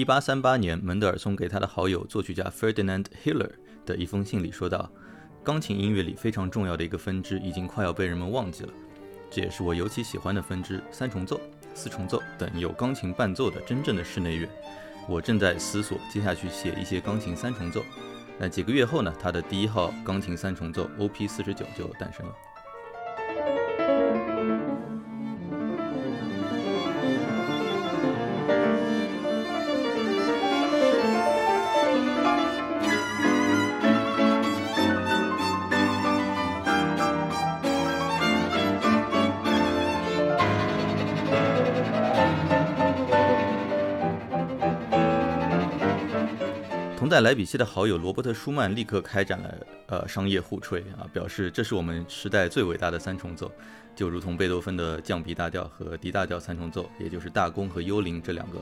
一八三八年，门德尔松给他的好友作曲家 Ferdinand Hiller 的一封信里说道：“钢琴音乐里非常重要的一个分支已经快要被人们忘记了，这也是我尤其喜欢的分支——三重奏、四重奏等有钢琴伴奏的真正的室内乐。我正在思索接下去写一些钢琴三重奏。那几个月后呢？他的第一号钢琴三重奏 OP 四十九就诞生了。”在莱比锡的好友罗伯特·舒曼立刻开展了呃商业互吹啊，表示这是我们时代最伟大的三重奏，就如同贝多芬的降 B 大调和 D 大调三重奏，也就是大公和幽灵这两个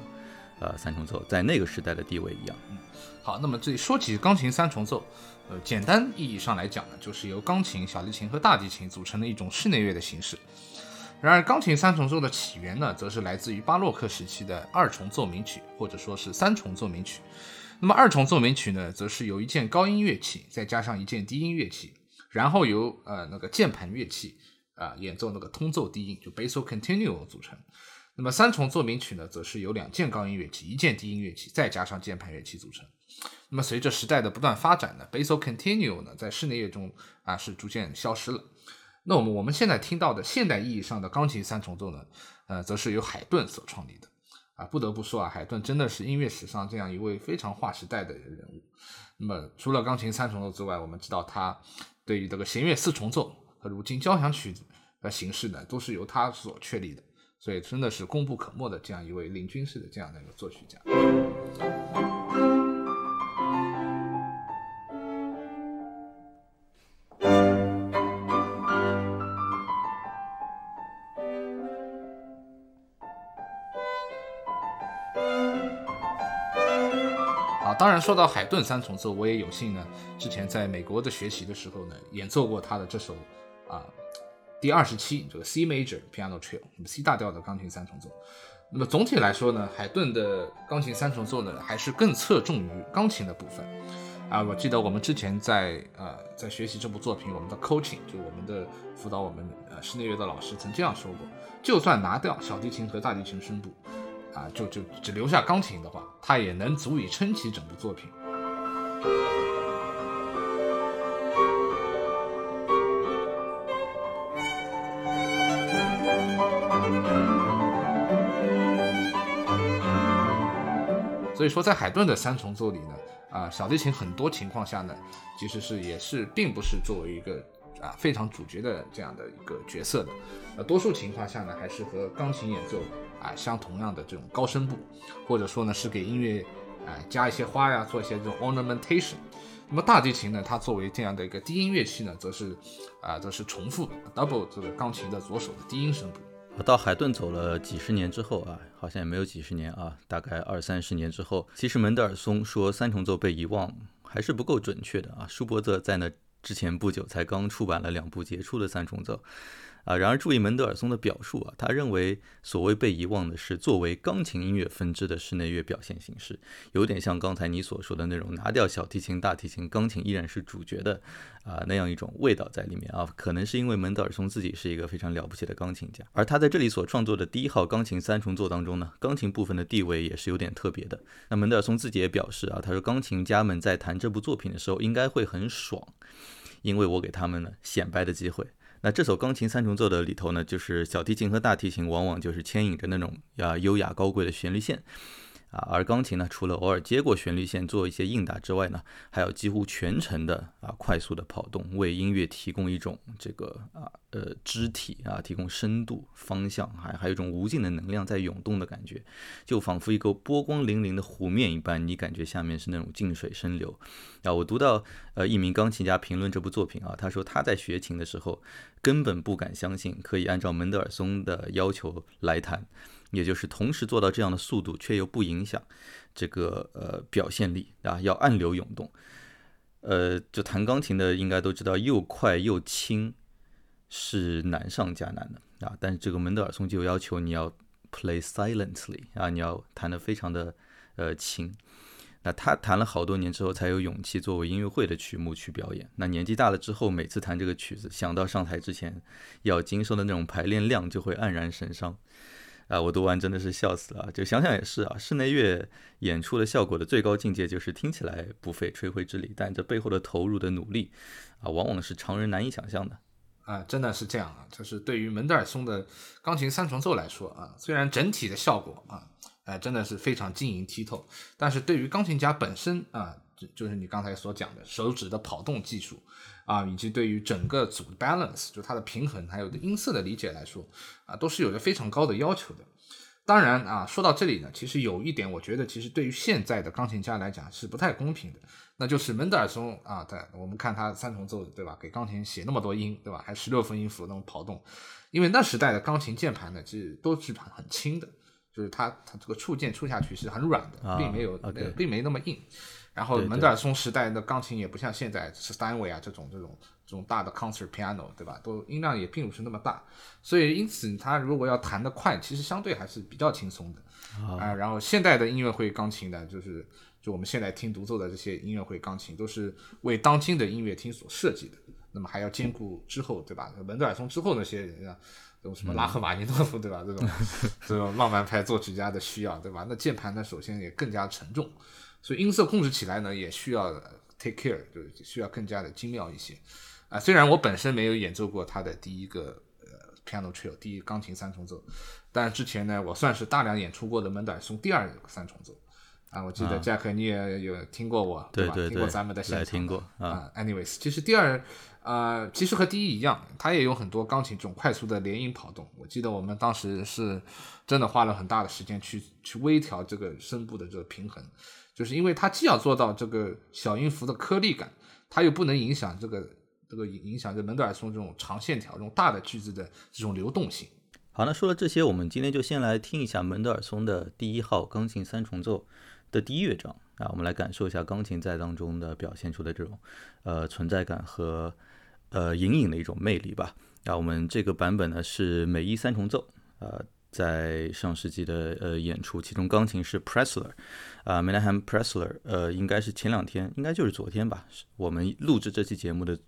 呃三重奏在那个时代的地位一样。嗯，好，那么这说起钢琴三重奏，呃，简单意义上来讲呢，就是由钢琴、小提琴和大提琴组成的一种室内乐的形式。然而，钢琴三重奏的起源呢，则是来自于巴洛克时期的二重奏鸣曲，或者说是三重奏鸣曲。那么二重奏鸣曲呢，则是由一件高音乐器再加上一件低音乐器，然后由呃那个键盘乐器啊演奏那个通奏低音，就 basso continuo 组成。那么三重奏鸣曲呢，则是由两件高音乐器、一件低音乐器再加上键盘乐器组成。那么随着时代的不断发展呢，basso continuo 呢在室内乐中啊是逐渐消失了。那我们我们现在听到的现代意义上的钢琴三重奏呢，呃，则是由海顿所创立的。啊，不得不说啊，海顿真的是音乐史上这样一位非常划时代的人物。那么，除了钢琴三重奏之外，我们知道他对于这个弦乐四重奏和如今交响曲的形式呢，都是由他所确立的。所以，真的是功不可没的这样一位领军式的这样的一个作曲家。当然，说到海顿三重奏，我也有幸呢，之前在美国的学习的时候呢，演奏过他的这首啊第二十七这个 C major piano trio，那么 C 大调的钢琴三重奏。那么总体来说呢，海顿的钢琴三重奏呢，还是更侧重于钢琴的部分。啊，我记得我们之前在呃在学习这部作品，我们的 coaching 就我们的辅导我们呃室内乐的老师曾这样说过，就算拿掉小提琴和大提琴声部。啊，就就只留下钢琴的话，它也能足以撑起整部作品。所以说，在海顿的三重奏里呢，啊，小提琴很多情况下呢，其实是也是并不是作为一个啊非常主角的这样的一个角色的，呃，多数情况下呢，还是和钢琴演奏。啊，相同样的这种高声部，或者说呢是给音乐啊加一些花呀，做一些这种 ornamentation。那么大提琴呢，它作为这样的一个低音乐器呢，则是啊则是重复 double 这个钢琴的左手的低音声部。到海顿走了几十年之后啊，好像也没有几十年啊，大概二三十年之后，其实门德尔松说三重奏被遗忘还是不够准确的啊。舒伯特在那之前不久才刚出版了两部杰出的三重奏。啊，然而注意门德尔松的表述啊，他认为所谓被遗忘的是作为钢琴音乐分支的室内乐表现形式，有点像刚才你所说的那种拿掉小提琴、大提琴，钢琴依然是主角的啊那样一种味道在里面啊。可能是因为门德尔松自己是一个非常了不起的钢琴家，而他在这里所创作的第一号钢琴三重奏当中呢，钢琴部分的地位也是有点特别的。那门德尔松自己也表示啊，他说钢琴家们在弹这部作品的时候应该会很爽，因为我给他们呢显摆的机会。那这首钢琴三重奏的里头呢，就是小提琴和大提琴往往就是牵引着那种呀优雅高贵的旋律线。啊，而钢琴呢，除了偶尔接过旋律线做一些应答之外呢，还有几乎全程的啊快速的跑动，为音乐提供一种这个啊呃肢体啊提供深度、方向，还还有一种无尽的能量在涌动的感觉，就仿佛一个波光粼粼的湖面一般，你感觉下面是那种静水深流。啊，我读到呃一名钢琴家评论这部作品啊，他说他在学琴的时候根本不敢相信可以按照门德尔松的要求来弹。也就是同时做到这样的速度，却又不影响这个呃表现力啊，要暗流涌动。呃，就弹钢琴的应该都知道，又快又轻是难上加难的啊。但是这个门德尔松就要求你要 play silently 啊，你要弹得非常的呃轻。那他弹了好多年之后，才有勇气作为音乐会的曲目去表演。那年纪大了之后，每次弹这个曲子，想到上台之前要经受的那种排练量，就会黯然神伤。啊，我读完真的是笑死了。就想想也是啊，室内乐演出的效果的最高境界就是听起来不费吹灰之力，但这背后的投入的努力啊，往往是常人难以想象的。啊，真的是这样啊。就是对于门德尔松的钢琴三重奏来说啊，虽然整体的效果啊，哎，真的是非常晶莹剔透，但是对于钢琴家本身啊，就就是你刚才所讲的手指的跑动技术。啊，以及对于整个组 balance，就它的平衡，还有音色的理解来说，啊，都是有着非常高的要求的。当然啊，说到这里呢，其实有一点，我觉得其实对于现在的钢琴家来讲是不太公平的，那就是门德尔松啊，对，我们看他三重奏，对吧？给钢琴写那么多音，对吧？还十六分音符那种跑动，因为那时代的钢琴键盘呢，其实都是很轻的，就是它它这个触键触下去是很软的，并没有并没那么硬。然后门德尔松时代的钢琴也不像现在是单位啊这种这种这种大的 concert piano 对吧？都音量也并不是那么大，所以因此他如果要弹得快，其实相对还是比较轻松的啊。然后现代的音乐会钢琴呢，就是就我们现在听独奏的这些音乐会钢琴，都是为当今的音乐厅所设计的。那么还要兼顾之后对吧？门德尔松之后那些人啊，这种什么拉赫玛尼诺夫对吧？这种 这种浪漫派作曲家的需要对吧？那键盘呢，首先也更加沉重。所以音色控制起来呢，也需要 take care，就是需要更加的精妙一些啊。虽然我本身没有演奏过他的第一个呃 piano trio，第一钢琴三重奏，但之前呢，我算是大量演出过的门德尔松第二三重奏啊。我记得 Jack 你也有听过我对吧？听过咱们的现场听过啊。Anyways，其实第二呃，其实和第一一样，它也有很多钢琴这种快速的连音跑动。我记得我们当时是真的花了很大的时间去去微调这个声部的这个平衡。就是因为它既要做到这个小音符的颗粒感，它又不能影响这个这个影响这门德尔松这种长线条、这种大的句子的这种流动性。好，那说了这些，我们今天就先来听一下门德尔松的第一号钢琴三重奏的第一乐章啊，我们来感受一下钢琴在当中的表现出的这种呃存在感和呃隐隐的一种魅力吧。啊，我们这个版本呢是美一三重奏，呃。在上世纪的呃演出，其中钢琴是 Pressler，啊 h a m Pressler，呃，应该是前两天，应该就是昨天吧，我们录制这期节目的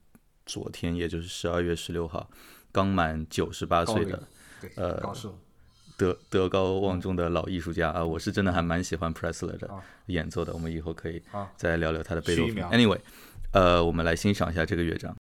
昨天，也就是十二月十六号，刚满九十八岁的，呃，德德高望重的老艺术家啊，我是真的还蛮喜欢 Pressler 的演奏的，我们以后可以再聊聊他的贝多芬。Anyway，呃，我们来欣赏一下这个乐章。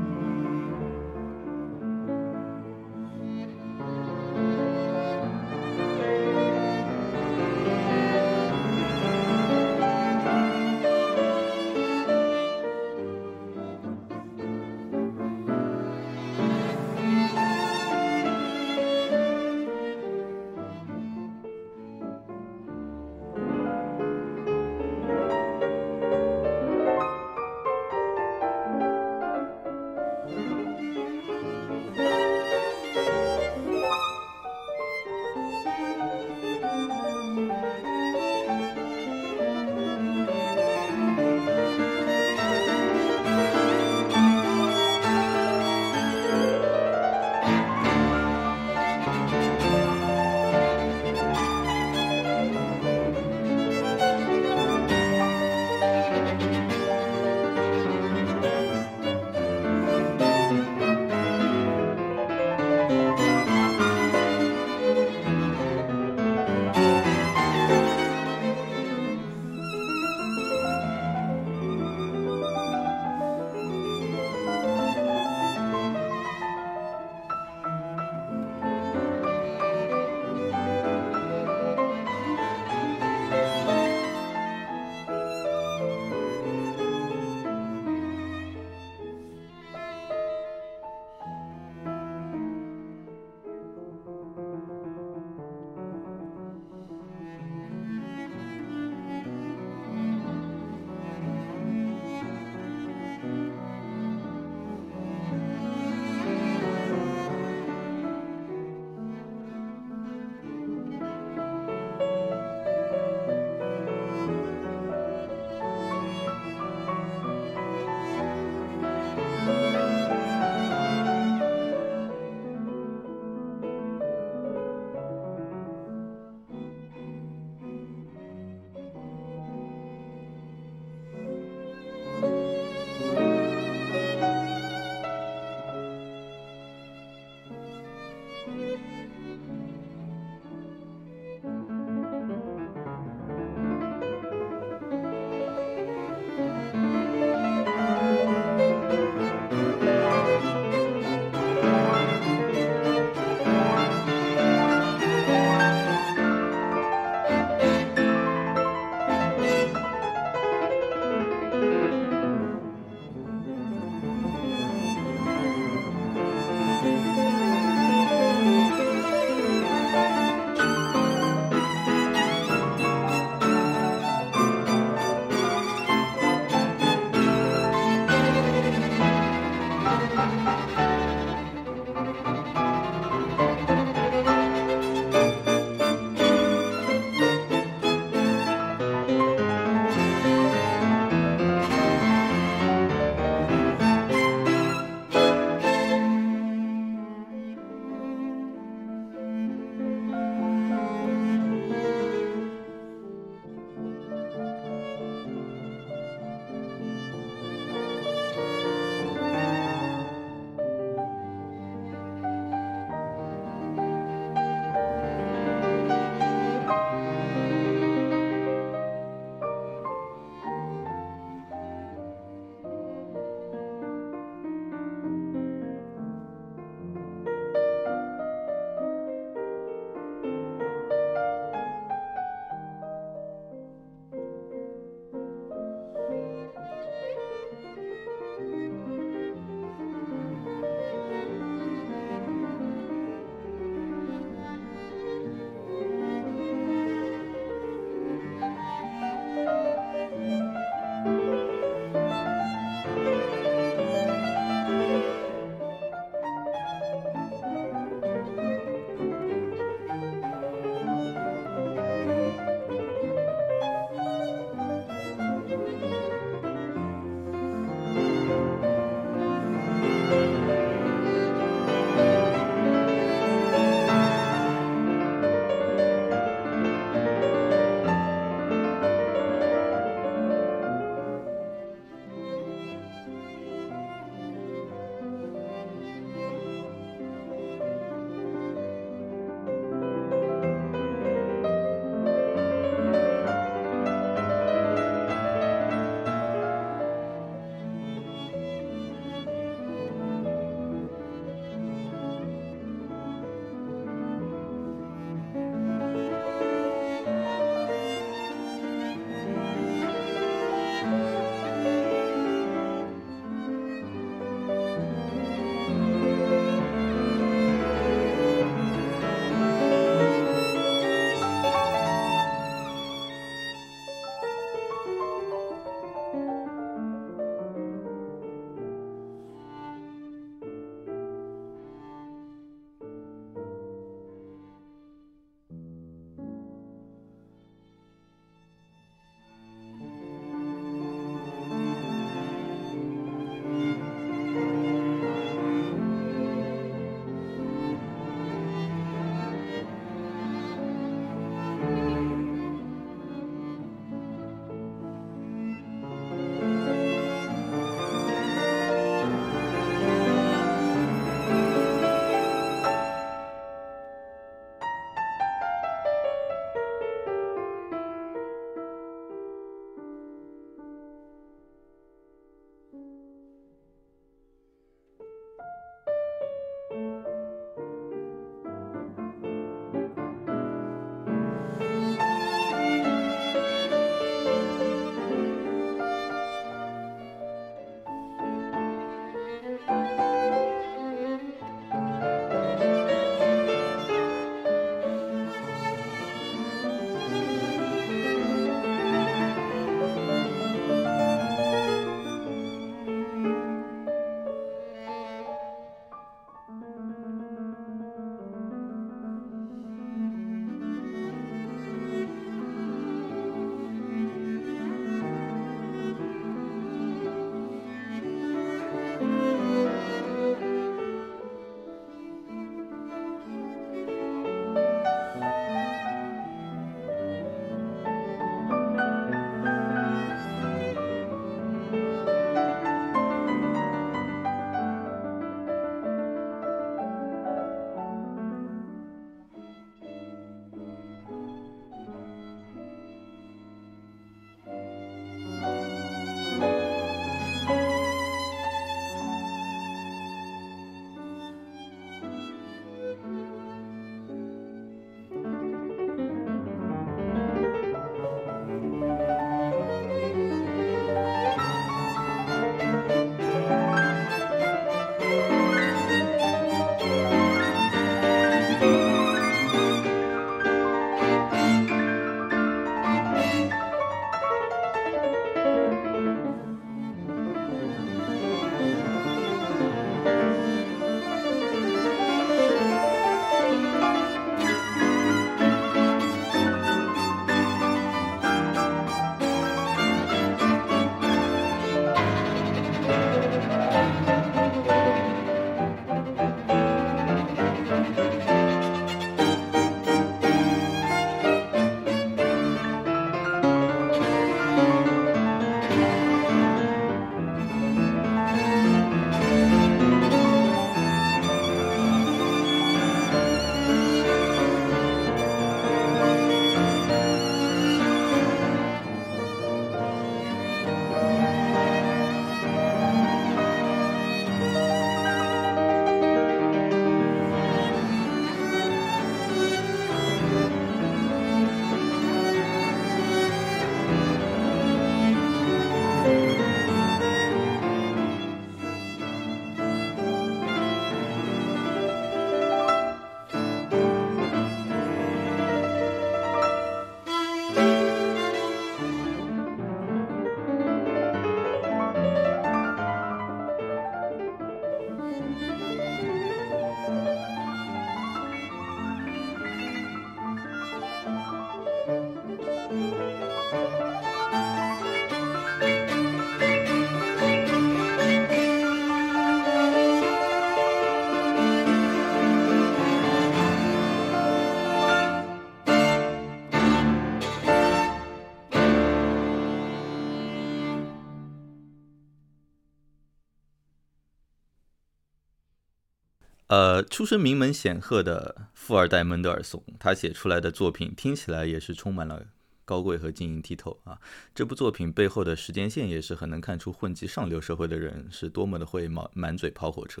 呃，出身名门显赫的富二代门德尔松，他写出来的作品听起来也是充满了。高贵和晶莹剔透啊！这部作品背后的时间线也是很能看出混迹上流社会的人是多么的会满满嘴跑火车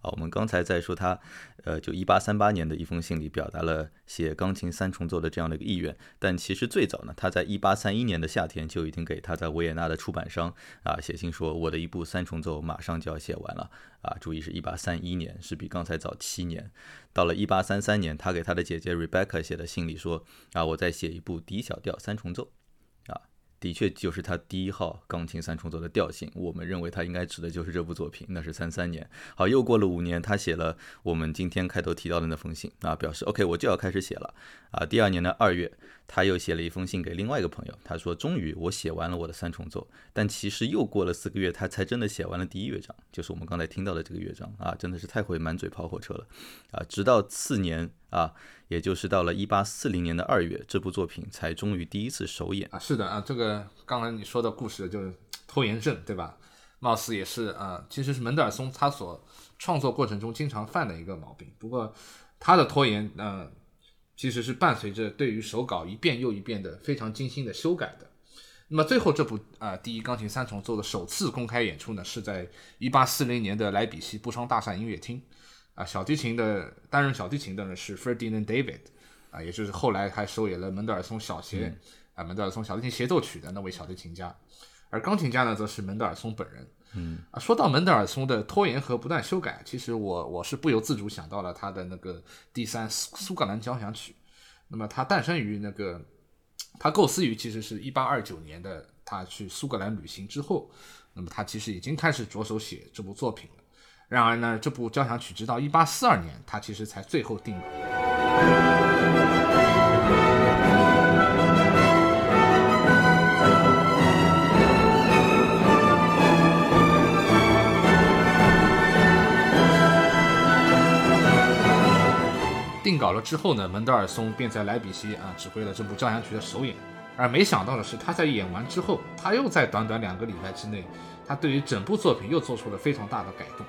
啊！我们刚才在说他，呃，就一八三八年的一封信里表达了写钢琴三重奏的这样的一个意愿，但其实最早呢，他在一八三一年的夏天就已经给他在维也纳的出版商啊写信说，我的一部三重奏马上就要写完了啊！注意是一八三一年，是比刚才早七年。到了一八三三年，他给他的姐姐 Rebecca 写的信里说：“啊，我在写一部 D 小调三重奏。”啊的确就是他第一号钢琴三重奏的调性，我们认为他应该指的就是这部作品，那是三三年。好，又过了五年，他写了我们今天开头提到的那封信啊，表示 OK，我就要开始写了啊。第二年的二月，他又写了一封信给另外一个朋友，他说终于我写完了我的三重奏，但其实又过了四个月，他才真的写完了第一乐章，就是我们刚才听到的这个乐章啊，真的是太会满嘴跑火车了啊。直到次年啊。也就是到了一八四零年的二月，这部作品才终于第一次首演啊！是的啊，这个刚才你说的故事就是拖延症，对吧？貌似也是啊，其实是门德尔松他所创作过程中经常犯的一个毛病。不过他的拖延，嗯，其实是伴随着对于手稿一遍又一遍的非常精心的修改的。那么最后这部啊第一钢琴三重奏的首次公开演出呢，是在一八四零年的莱比锡布商大厦音乐厅。啊，小提琴的担任小提琴的呢是 Ferdinand David，啊，也就是后来还首演了门德尔松小协啊门德尔松小提琴协奏曲的那位小提琴家，而钢琴家呢则是门德尔松本人。嗯，啊，说到门德尔松的拖延和不断修改，其实我我是不由自主想到了他的那个第三苏苏格兰交响曲。那么它诞生于那个，他构思于其实是一八二九年的他去苏格兰旅行之后，那么他其实已经开始着手写这部作品了。然而呢，这部交响曲直到一八四二年，他其实才最后定稿。定稿了之后呢，门德尔松便在莱比锡啊指挥了这部交响曲的首演。而没想到的是，他在演完之后，他又在短短两个礼拜之内，他对于整部作品又做出了非常大的改动。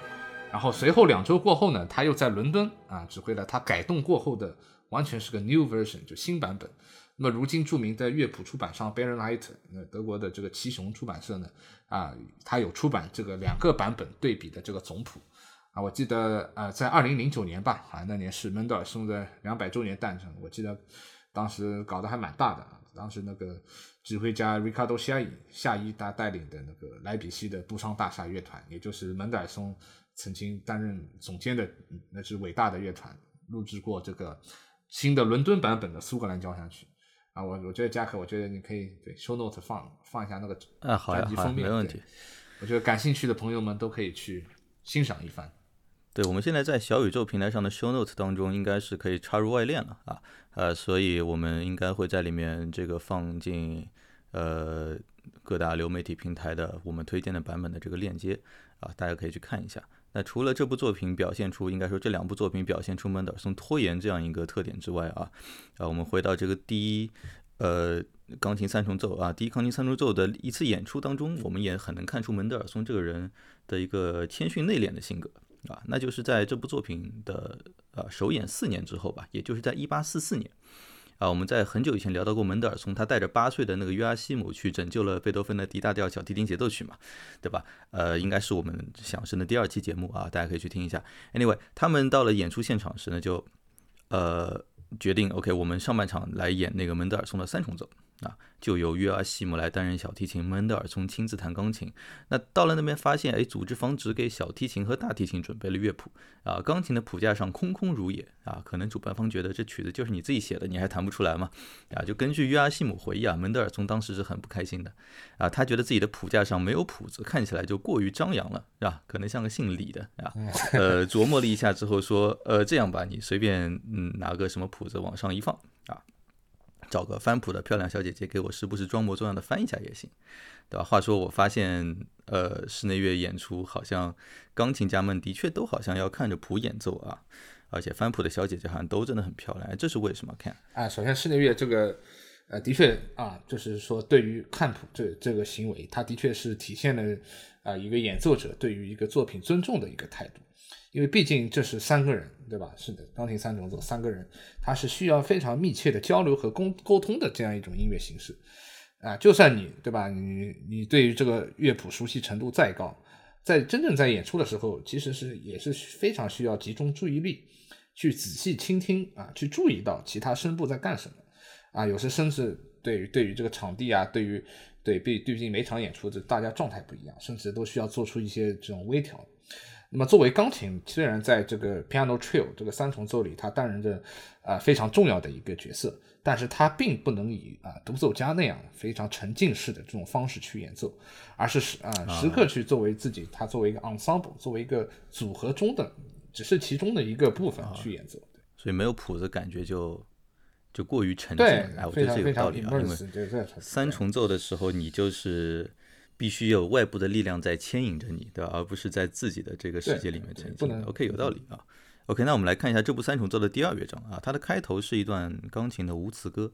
然后随后两周过后呢，他又在伦敦啊指挥了他改动过后的完全是个 new version 就新版本。那么如今著名的乐谱出版商 Berliner，那德国的这个奇雄出版社呢啊，他有出版这个两个版本对比的这个总谱啊。我记得呃在二零零九年吧啊那年是门德尔松的两百周年诞辰，我记得当时搞得还蛮大的啊。当时那个指挥家 Ricardo 夏伊夏伊他带领的那个莱比锡的布商大厦乐团，也就是门德尔松。曾经担任总监的那支伟大的乐团，录制过这个新的伦敦版本的苏格兰交响曲啊，我我觉得加克，我觉得你可以对 show note 放放一下那个专辑封面，没问题。我觉得感兴趣的朋友们都可以去欣赏一番。对，我们现在在小宇宙平台上的 show note 当中，应该是可以插入外链了啊，呃，所以我们应该会在里面这个放进呃各大流媒体平台的我们推荐的版本的这个链接啊，大家可以去看一下。那除了这部作品表现出，应该说这两部作品表现出门德尔松拖延这样一个特点之外啊，啊，我们回到这个第一，呃，钢琴三重奏啊，第一钢琴三重奏的一次演出当中，我们也很能看出门德尔松这个人的一个谦逊内敛的性格啊，那就是在这部作品的呃首演四年之后吧，也就是在一八四四年。啊，我们在很久以前聊到过门德尔松，他带着八岁的那个约阿希姆去拯救了贝多芬的 D 大调小提琴协奏曲嘛，对吧？呃，应该是我们响声的第二期节目啊，大家可以去听一下。Anyway，他们到了演出现场时呢，就呃决定，OK，我们上半场来演那个门德尔松的三重奏。啊，就由约阿希姆来担任小提琴，门德尔松亲自弹钢琴。那到了那边发现，哎，组织方只给小提琴和大提琴准备了乐谱啊，钢琴的谱架上空空如也啊。可能主办方觉得这曲子就是你自己写的，你还弹不出来吗？啊，就根据约阿希姆回忆啊，门德尔松当时是很不开心的啊，他觉得自己的谱架上没有谱子，看起来就过于张扬了，是吧？可能像个姓李的啊。呃，琢磨了一下之后说，呃，这样吧，你随便嗯拿个什么谱子往上一放啊。找个翻谱的漂亮小姐姐给我时不时装模作样的翻一下也行，对吧？话说我发现，呃，室内乐演出好像钢琴家们的确都好像要看着谱演奏啊，而且翻谱的小姐姐好像都真的很漂亮，这是为什么？看啊，首先室内乐这个，呃，的确啊，就是说对于看谱这这个行为，它的确是体现了啊一个演奏者对于一个作品尊重的一个态度。因为毕竟这是三个人，对吧？是的，钢琴三重奏三个人，它是需要非常密切的交流和沟沟通的这样一种音乐形式。啊，就算你对吧，你你对于这个乐谱熟悉程度再高，在真正在演出的时候，其实是也是非常需要集中注意力，去仔细倾听啊，去注意到其他声部在干什么啊。有时甚至对于对于这个场地啊，对于对毕毕竟每场演出这大家状态不一样，甚至都需要做出一些这种微调。那么作为钢琴，虽然在这个 Piano Trio 这个三重奏里，它担任着啊非常重要的一个角色。但是它并不能以啊独奏家那样非常沉浸式的这种方式去演奏，而是时啊时刻去作为自己，它作为一个 ensemble，作为一个组合中的，只是其中的一个部分去演奏。所以没有谱子，感觉就就过于沉浸。哎，我觉得这有道理啊，因为三重奏的时候，你就是必须有外部的力量在牵引着你，对吧？而不是在自己的这个世界里面前进。OK，有道理啊。OK，那我们来看一下这部三重奏的第二乐章啊，它的开头是一段钢琴的无词歌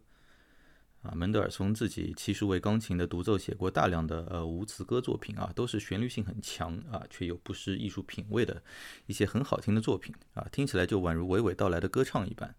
啊。门德尔松自己其实为钢琴的独奏写过大量的呃无词歌作品啊，都是旋律性很强啊，却又不失艺术品味的一些很好听的作品啊，听起来就宛如娓娓道来的歌唱一般。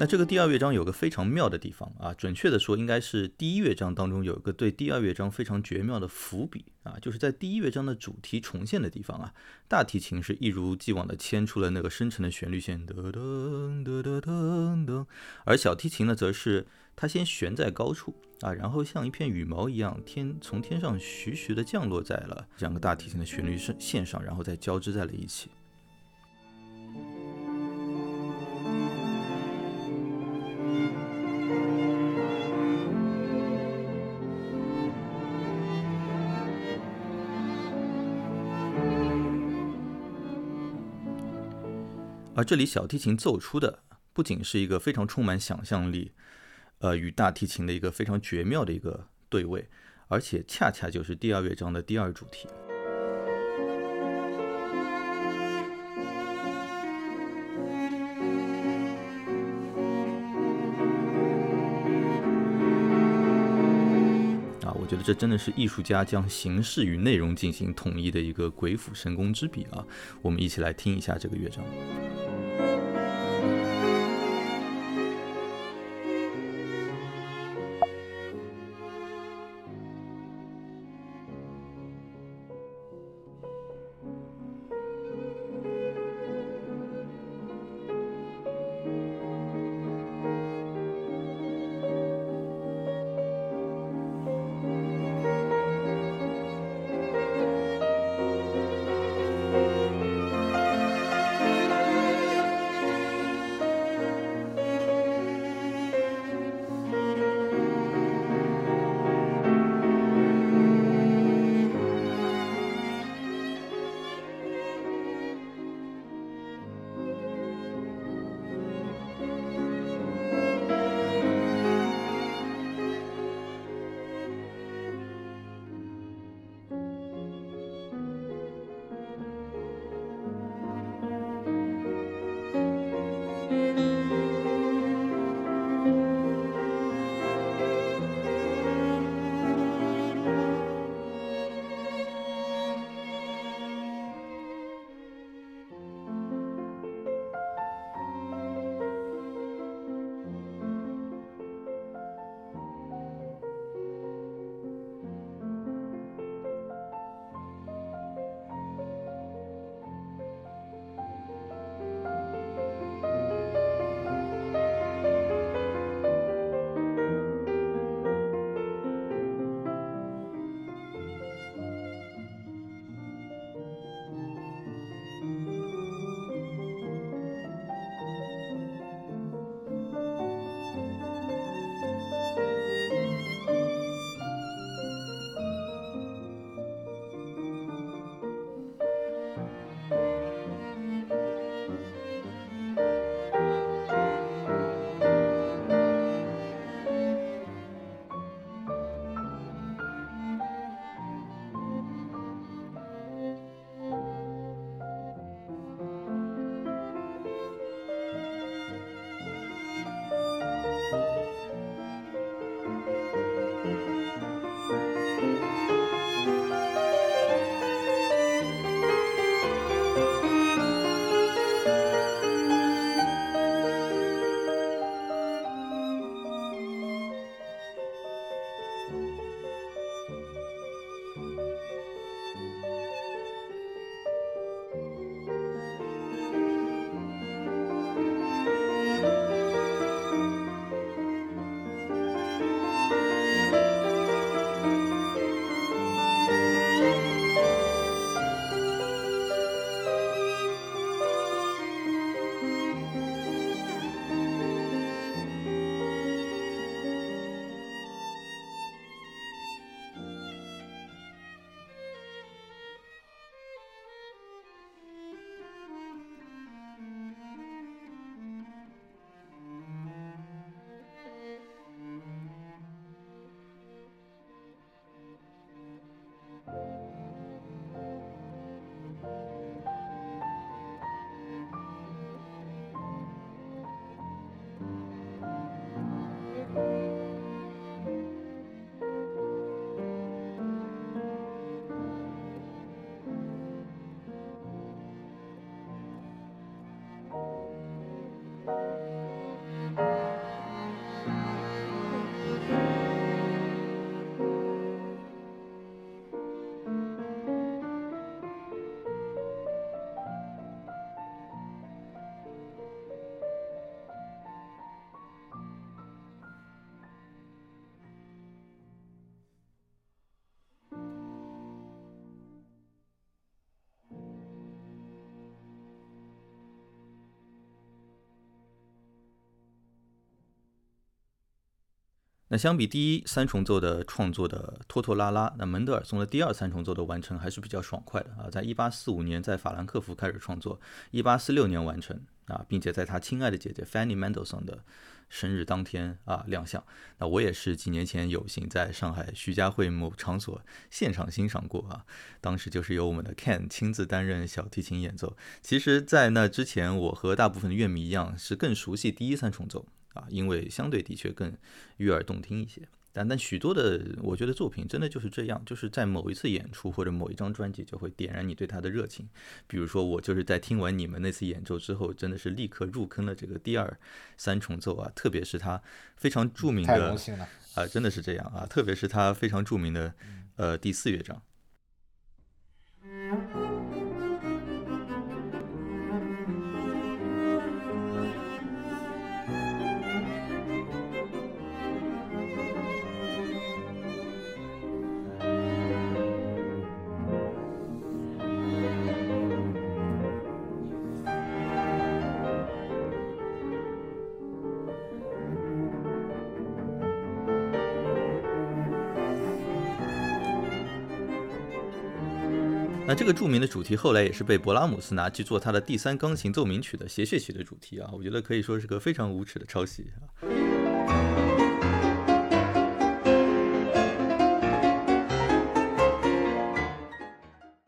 那这个第二乐章有个非常妙的地方啊，准确的说，应该是第一乐章当中有一个对第二乐章非常绝妙的伏笔啊，就是在第一乐章的主题重现的地方啊，大提琴是一如既往的牵出了那个深沉的旋律线，噔噔噔噔噔噔，而小提琴呢，则是它先悬在高处啊，然后像一片羽毛一样天从天上徐徐的降落在了两个大提琴的旋律线上，然后再交织在了一起。而这里小提琴奏出的不仅是一个非常充满想象力，呃，与大提琴的一个非常绝妙的一个对位，而且恰恰就是第二乐章的第二主题。啊，我觉得这真的是艺术家将形式与内容进行统一的一个鬼斧神工之笔啊！我们一起来听一下这个乐章。那相比第一三重奏的创作的拖拖拉拉，那门德尔松的第二三重奏的完成还是比较爽快的啊，在一八四五年在法兰克福开始创作，一八四六年完成啊，并且在他亲爱的姐姐 Fanny Mendelssohn 的生日当天啊亮相。那我也是几年前有幸在上海徐家汇某场所现场欣赏过啊，当时就是由我们的 Ken 亲自担任小提琴演奏。其实，在那之前，我和大部分的乐迷一样，是更熟悉第一三重奏。啊，因为相对的确更悦耳动听一些，但但许多的我觉得作品真的就是这样，就是在某一次演出或者某一张专辑就会点燃你对它的热情。比如说我就是在听完你们那次演奏之后，真的是立刻入坑了这个第二三重奏啊，特别是它非常著名的啊，真的是这样啊，特别是它非常著名的呃第四乐章。个著名的主题后来也是被勃拉姆斯拿去做他的第三钢琴奏鸣曲的谐谑曲的主题啊，我觉得可以说是个非常无耻的抄袭啊。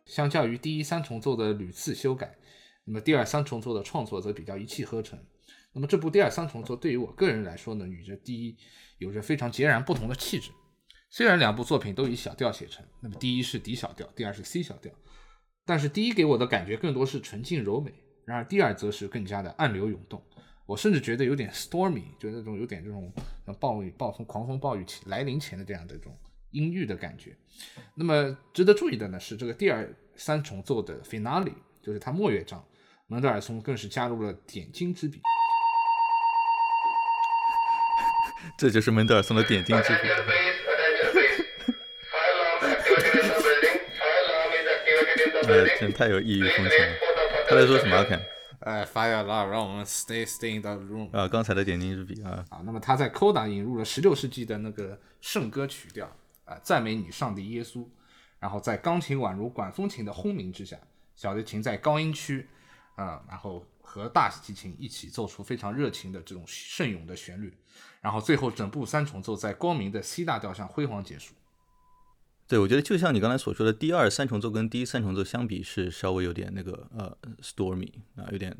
相较于第一三重奏的屡次修改，那么第二三重奏的创作则比较一气呵成。那么这部第二三重奏对于我个人来说呢，与这第一有着非常截然不同的气质。虽然两部作品都以小调写成，那么第一是 D 小调，第二是 C 小调，但是第一给我的感觉更多是纯净柔美，然而第二则是更加的暗流涌动。我甚至觉得有点 stormy，就那种有点这种暴雨、暴风、狂风暴雨来临前的这样的一种阴郁的感觉。那么值得注意的呢是这个第二三重奏的 finale，就是它末乐章，门德尔松更是加入了点睛之笔。这就是门德尔松的点睛之笔。呃，真太有异域风情了。他在说什么？阿肯？哎，Fire Love，让我们 Stay Stay in the Room。啊，刚才的点睛之笔啊。啊，那么他在 Coda 引入了16世纪的那个圣歌曲调，啊，赞美你上帝耶稣。然后在钢琴宛如管风琴的轰鸣之下，小提琴在高音区，啊，然后和大提琴一起奏出非常热情的这种圣咏的旋律。然后最后整部三重奏在光明的 C 大调上辉煌结束。对，我觉得就像你刚才所说的，第二三重奏跟第一三重奏相比是稍微有点那个呃 stormy 啊，有点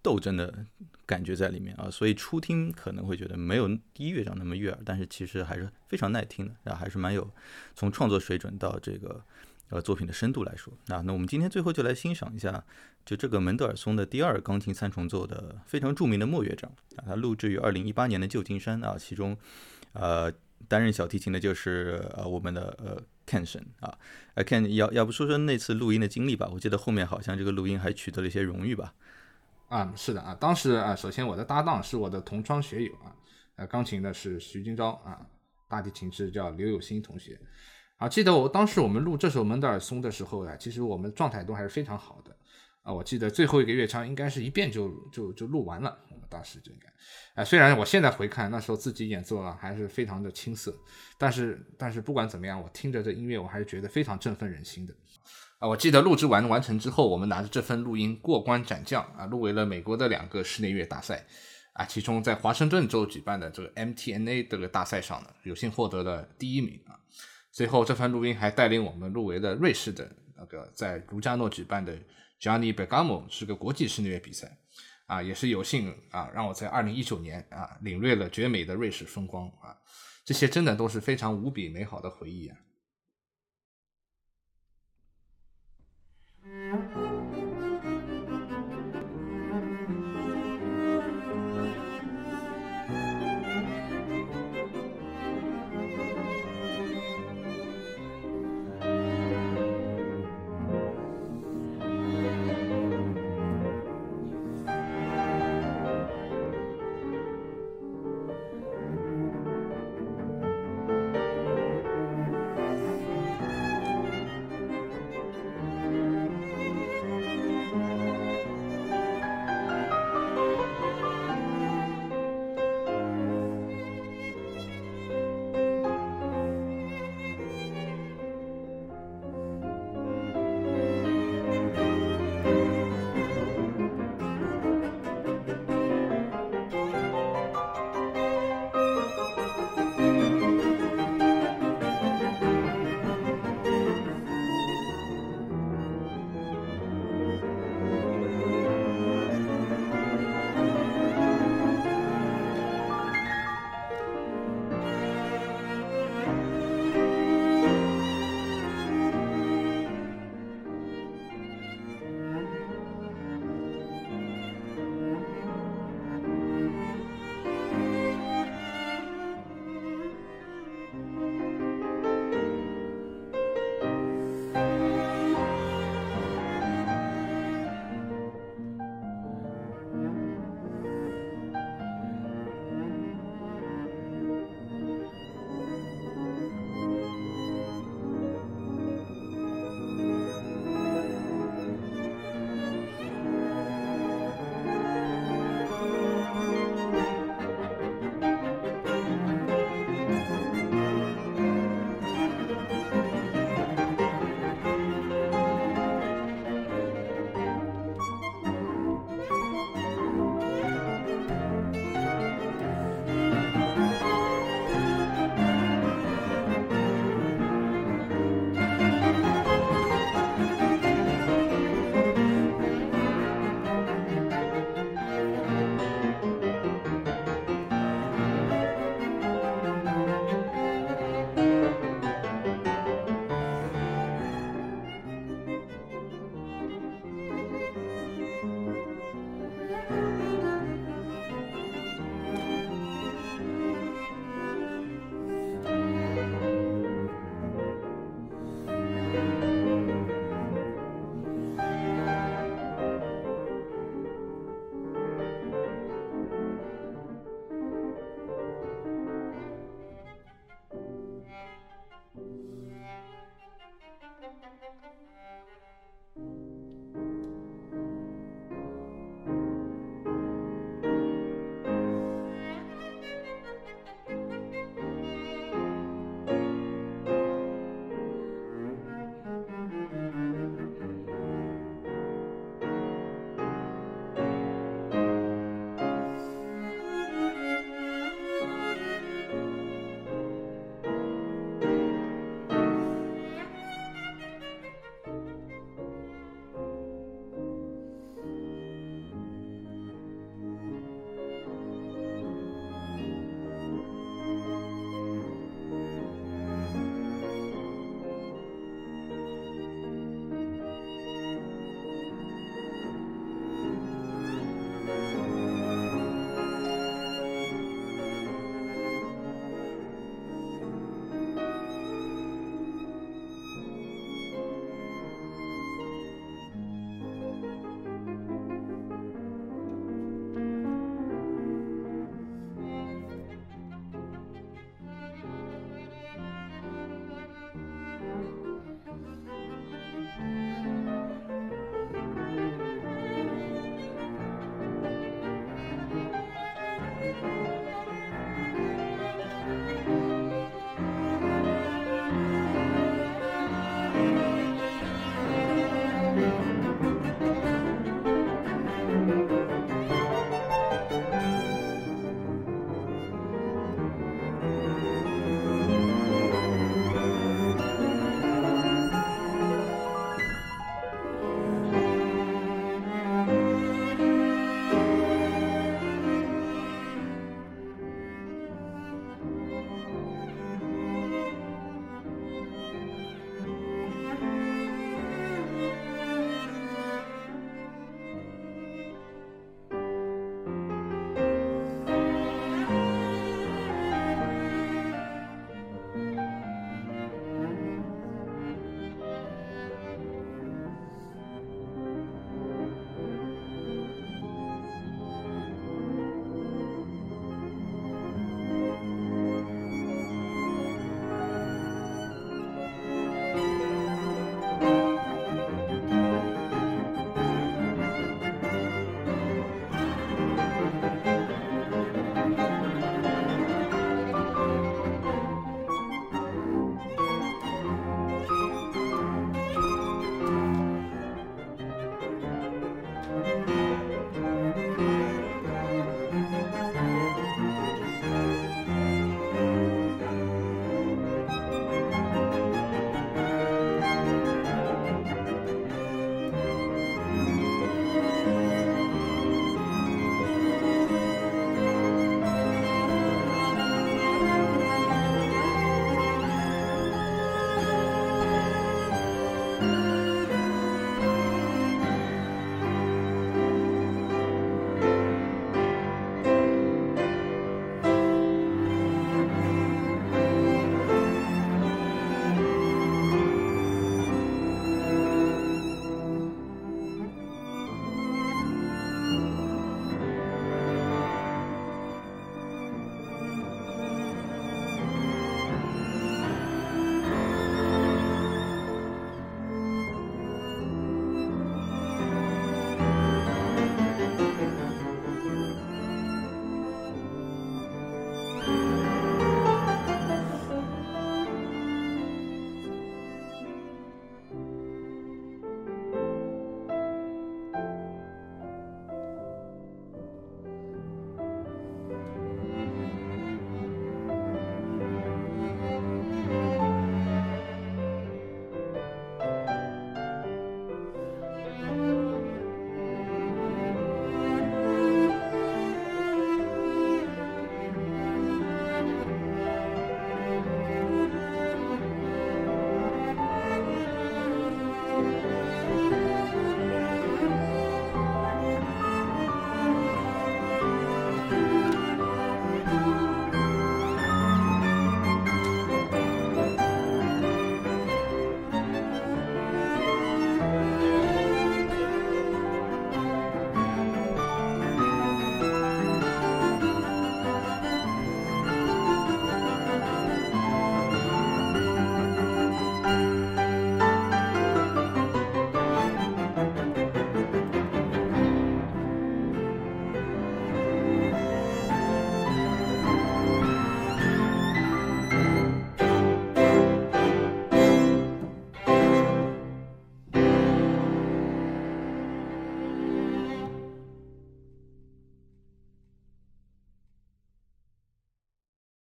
斗争的感觉在里面啊，所以初听可能会觉得没有第一乐章那么悦耳，但是其实还是非常耐听的，然后还是蛮有从创作水准到这个呃作品的深度来说啊。那我们今天最后就来欣赏一下，就这个门德尔松的第二钢琴三重奏的非常著名的末乐章啊，它录制于二零一八年的旧金山啊，其中呃担任小提琴的就是呃我们的呃。Ken 神啊，哎，Ken 要要不说说那次录音的经历吧？我记得后面好像这个录音还取得了一些荣誉吧？啊，是的啊，当时啊，首先我的搭档是我的同窗学友啊，呃，钢琴的是徐金钊啊，大提琴是叫刘有新同学啊。记得我当时我们录这首门德尔松的时候啊，其实我们状态都还是非常好的。啊，我记得最后一个乐章应该是一遍就就就录完了，我们当时就应该，哎，虽然我现在回看那时候自己演奏啊还是非常的青涩，但是但是不管怎么样，我听着这音乐我还是觉得非常振奋人心的。啊，我记得录制完完成之后，我们拿着这份录音过关斩将啊，入围了美国的两个室内乐大赛，啊，其中在华盛顿州举办的这个 MTNA 这个大赛上呢，有幸获得了第一名啊。最后这份录音还带领我们入围了瑞士的那个在卢加诺举办的。Johnny Bergamo 是个国际室内乐比赛，啊，也是有幸啊，让我在二零一九年啊，领略了绝美的瑞士风光啊，这些真的都是非常无比美好的回忆啊。